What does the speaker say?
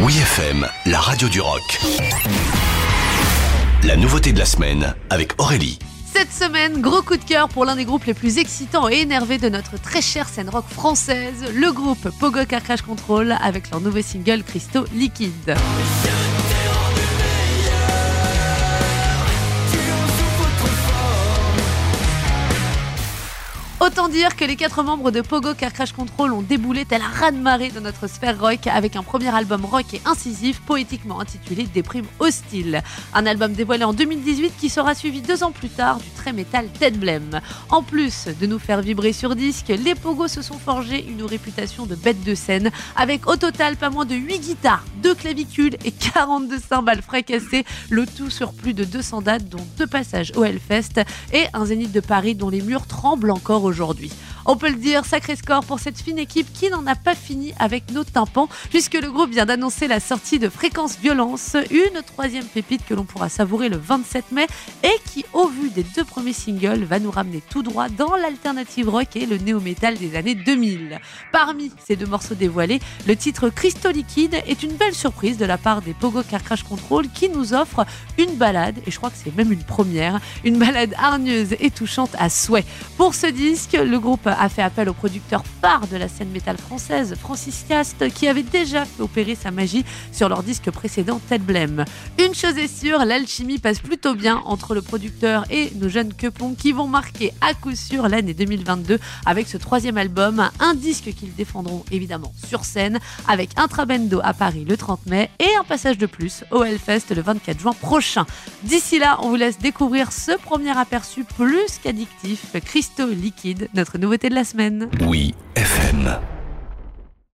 Oui FM, la radio du rock. La nouveauté de la semaine avec Aurélie. Cette semaine, gros coup de cœur pour l'un des groupes les plus excitants et énervés de notre très chère scène rock française, le groupe Pogo Car Crash Control avec leur nouveau single Crystal Liquide. Autant dire que les quatre membres de Pogo Car Crash Control ont déboulé tel un raz-de-marée de notre sphère rock avec un premier album rock et incisif poétiquement intitulé Déprime hostile. Un album dévoilé en 2018 qui sera suivi deux ans plus tard du très métal Dead. En plus de nous faire vibrer sur disque, les Pogo se sont forgés une réputation de bête de scène avec au total pas moins de 8 guitares, 2 clavicules et 42 cymbales fracassées, le tout sur plus de 200 dates dont deux passages au Hellfest et un zénith de Paris dont les murs tremblent encore aujourd'hui aujourd'hui. On peut le dire, sacré score pour cette fine équipe qui n'en a pas fini avec nos tympans, puisque le groupe vient d'annoncer la sortie de Fréquence Violence, une troisième pépite que l'on pourra savourer le 27 mai et qui, au vu des deux premiers singles, va nous ramener tout droit dans l'alternative rock et le néo-metal des années 2000. Parmi ces deux morceaux dévoilés, le titre Crystal Liquide est une belle surprise de la part des Pogo Car Crash Control qui nous offre une balade, et je crois que c'est même une première, une balade hargneuse et touchante à souhait. Pour ce disque, le groupe a fait appel au producteur phare de la scène métal française, Francis Cast, qui avait déjà fait opérer sa magie sur leur disque précédent Ted Blame. Une chose est sûre, l'alchimie passe plutôt bien entre le producteur et nos jeunes quepons qui vont marquer à coup sûr l'année 2022 avec ce troisième album, un disque qu'ils défendront évidemment sur scène avec un Trabendo à Paris le 30 mai et un passage de plus au Hellfest le 24 juin prochain. D'ici là, on vous laisse découvrir ce premier aperçu plus qu'addictif, Christo Liquide, notre nouveauté de la semaine. Oui FM.